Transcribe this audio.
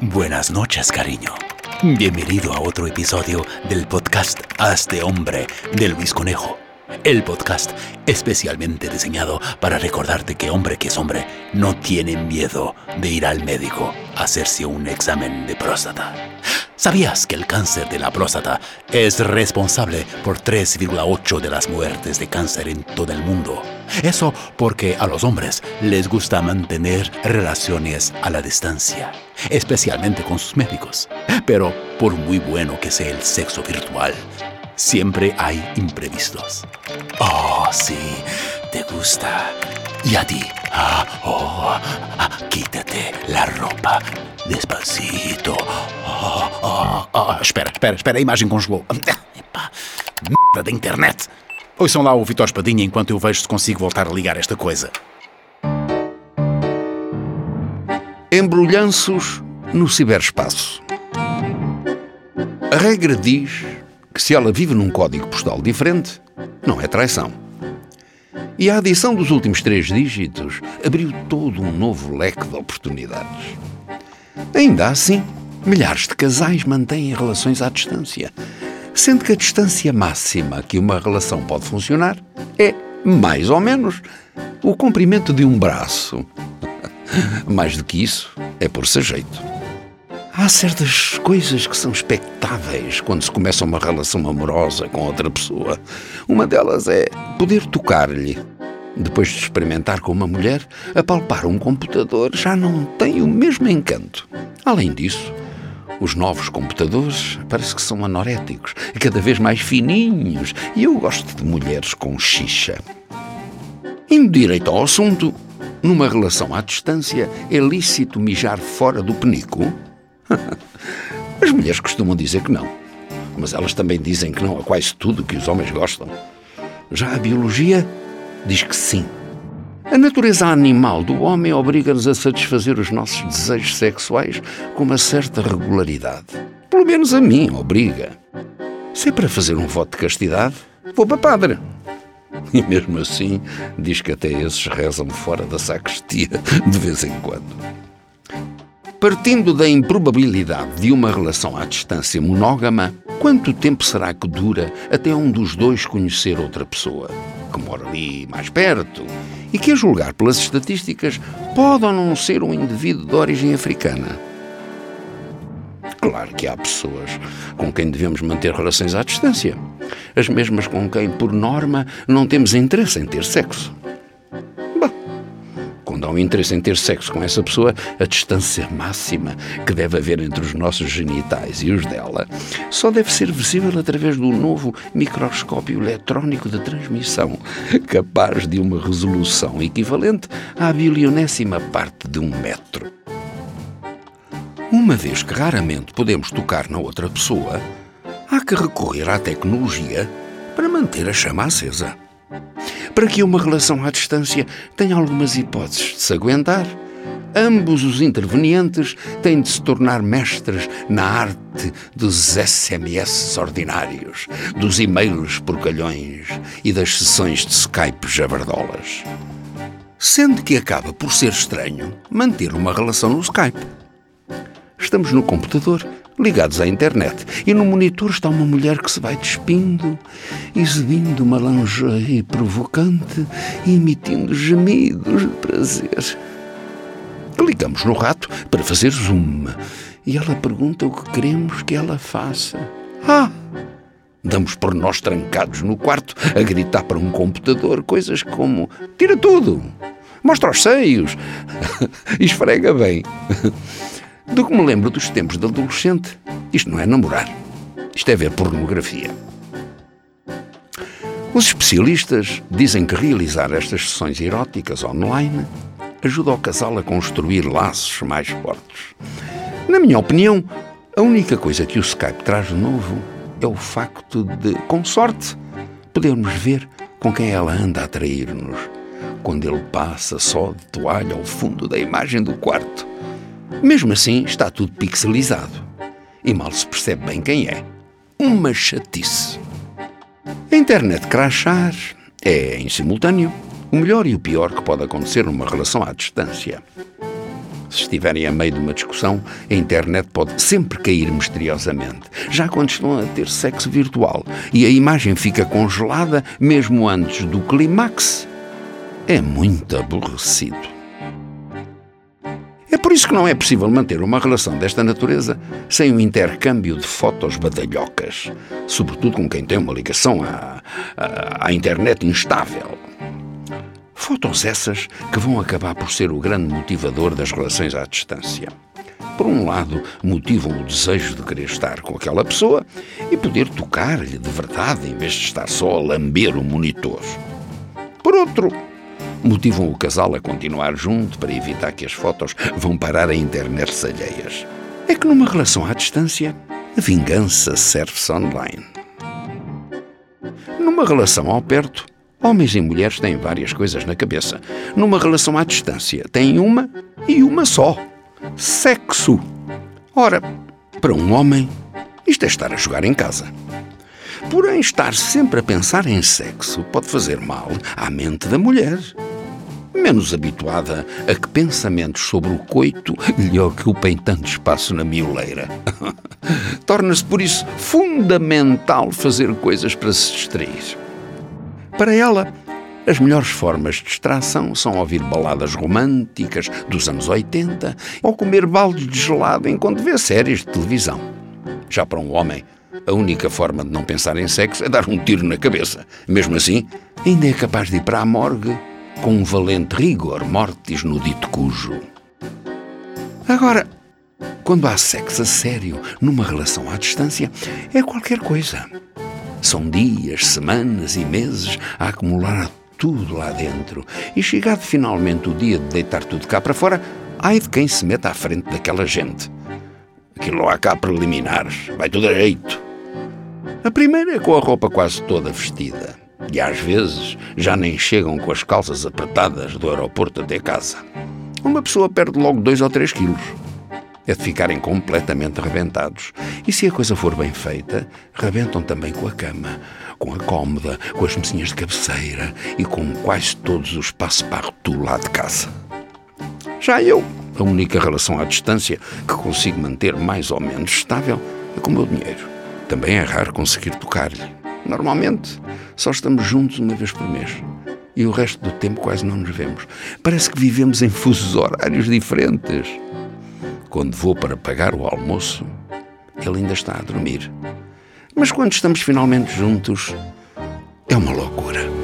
Buenas noches, cariño. Bienvenido a otro episodio del podcast Hazte Hombre de Luis Conejo. El podcast especialmente diseñado para recordarte que hombre que es hombre no tiene miedo de ir al médico a hacerse un examen de próstata. ¿Sabías que el cáncer de la próstata es responsable por 3,8 de las muertes de cáncer en todo el mundo? Eso porque a los hombres les gusta mantener relaciones a la distancia, especialmente con sus médicos. Pero por muy bueno que sea el sexo virtual, siempre hay imprevistos. Oh, sí, te gusta. Y a ti, ah, oh, ah, quítate la ropa despacito. Oh, oh, oh. Espera, espera, espera, a imagem congelou. Epá, merda da internet. Ouçam lá o Vitor Espadinha enquanto eu vejo se consigo voltar a ligar esta coisa. Embrulhanços no ciberespaço. A regra diz que se ela vive num código postal diferente, não é traição. E a adição dos últimos três dígitos abriu todo um novo leque de oportunidades. Ainda assim, milhares de casais mantêm relações à distância, sendo que a distância máxima que uma relação pode funcionar é, mais ou menos, o comprimento de um braço. mais do que isso, é por-se jeito. Há certas coisas que são expectáveis quando se começa uma relação amorosa com outra pessoa. Uma delas é poder tocar-lhe. Depois de experimentar com uma mulher, apalpar um computador já não tem o mesmo encanto. Além disso, os novos computadores parece que são anoréticos cada vez mais fininhos, e eu gosto de mulheres com xixa. Indo direito ao assunto, numa relação à distância, é lícito mijar fora do penico? As mulheres costumam dizer que não, mas elas também dizem que não a quase tudo que os homens gostam. Já a biologia diz que sim. A natureza animal do homem obriga-nos a satisfazer os nossos desejos sexuais com uma certa regularidade. Pelo menos a mim obriga. Se é para fazer um voto de castidade, vou para padre. E mesmo assim, diz que até esses rezam fora da sacristia de vez em quando. Partindo da improbabilidade de uma relação à distância monógama, quanto tempo será que dura até um dos dois conhecer outra pessoa, que mora ali mais perto e que, a julgar pelas estatísticas, pode ou não ser um indivíduo de origem africana? Claro que há pessoas com quem devemos manter relações à distância, as mesmas com quem, por norma, não temos interesse em ter sexo há um interesse em ter sexo com essa pessoa, a distância máxima que deve haver entre os nossos genitais e os dela só deve ser visível através do novo microscópio eletrónico de transmissão, capaz de uma resolução equivalente à bilionésima parte de um metro. Uma vez que raramente podemos tocar na outra pessoa, há que recorrer à tecnologia para manter a chama acesa para que uma relação à distância tenha algumas hipóteses de se aguentar. Ambos os intervenientes têm de se tornar mestres na arte dos SMS ordinários, dos e-mails porcalhões e das sessões de Skype jabardolas. Sendo que acaba por ser estranho manter uma relação no Skype. Estamos no computador ligados à internet. E no monitor está uma mulher que se vai despindo, exibindo uma lingerie provocante e emitindo gemidos de prazer. Clicamos no rato para fazer zoom e ela pergunta o que queremos que ela faça. Ah! Damos por nós trancados no quarto a gritar para um computador coisas como: tira tudo! Mostra os seios! Esfrega bem! Do que me lembro dos tempos de adolescente, isto não é namorar. Isto é ver pornografia. Os especialistas dizem que realizar estas sessões eróticas online ajuda o casal a construir laços mais fortes. Na minha opinião, a única coisa que o Skype traz de novo é o facto de, com sorte, podermos ver com quem ela anda a atrair-nos quando ele passa só de toalha ao fundo da imagem do quarto. Mesmo assim, está tudo pixelizado e mal se percebe bem quem é. Uma chatice. A internet crachar é, em simultâneo, O melhor e o pior que pode acontecer numa relação à distância. Se estiverem a meio de uma discussão, a internet pode sempre cair misteriosamente. Já quando estão a ter sexo virtual e a imagem fica congelada mesmo antes do clímax, é muito aborrecido. É por isso que não é possível manter uma relação desta natureza sem um intercâmbio de fotos badalhocas, sobretudo com quem tem uma ligação à, à, à internet instável. Fotos essas que vão acabar por ser o grande motivador das relações à distância. Por um lado, motivam o desejo de querer estar com aquela pessoa e poder tocar-lhe de verdade em vez de estar só a lamber o monitor. Por outro, motivam o casal a continuar junto para evitar que as fotos vão parar a internet alheias. É que numa relação à distância, a vingança serve-se online. Numa relação ao perto, Homens e mulheres têm várias coisas na cabeça. Numa relação à distância, têm uma e uma só: sexo. Ora, para um homem, isto é estar a jogar em casa. Porém, estar sempre a pensar em sexo pode fazer mal à mente da mulher. Menos habituada a que pensamentos sobre o coito lhe ocupem tanto espaço na mioleira. Torna-se, por isso, fundamental fazer coisas para se distrair. Para ela, as melhores formas de distração são ouvir baladas românticas dos anos 80 ou comer baldes de gelado enquanto vê séries de televisão. Já para um homem, a única forma de não pensar em sexo é dar um tiro na cabeça. Mesmo assim, ainda é capaz de ir para a morgue com valente rigor mortis no dito cujo. Agora, quando há sexo a sério numa relação à distância, é qualquer coisa. São dias, semanas e meses a acumular tudo lá dentro. E chegado finalmente o dia de deitar tudo cá para fora, ai de quem se meta à frente daquela gente. Aquilo há cá preliminares, vai tudo a jeito. A primeira é com a roupa quase toda vestida. E às vezes já nem chegam com as calças apertadas do aeroporto até casa. Uma pessoa perde logo dois ou três quilos é de ficarem completamente rebentados. E se a coisa for bem feita, rebentam também com a cama, com a cómoda, com as mesinhas de cabeceira e com quase todos os passe-partout lá de casa. Já eu, a única relação à distância que consigo manter mais ou menos estável é com o meu dinheiro. Também é raro conseguir tocar-lhe. Normalmente, só estamos juntos uma vez por mês. E o resto do tempo quase não nos vemos. Parece que vivemos em fusos horários diferentes. Quando vou para pagar o almoço, ele ainda está a dormir. Mas quando estamos finalmente juntos, é uma loucura.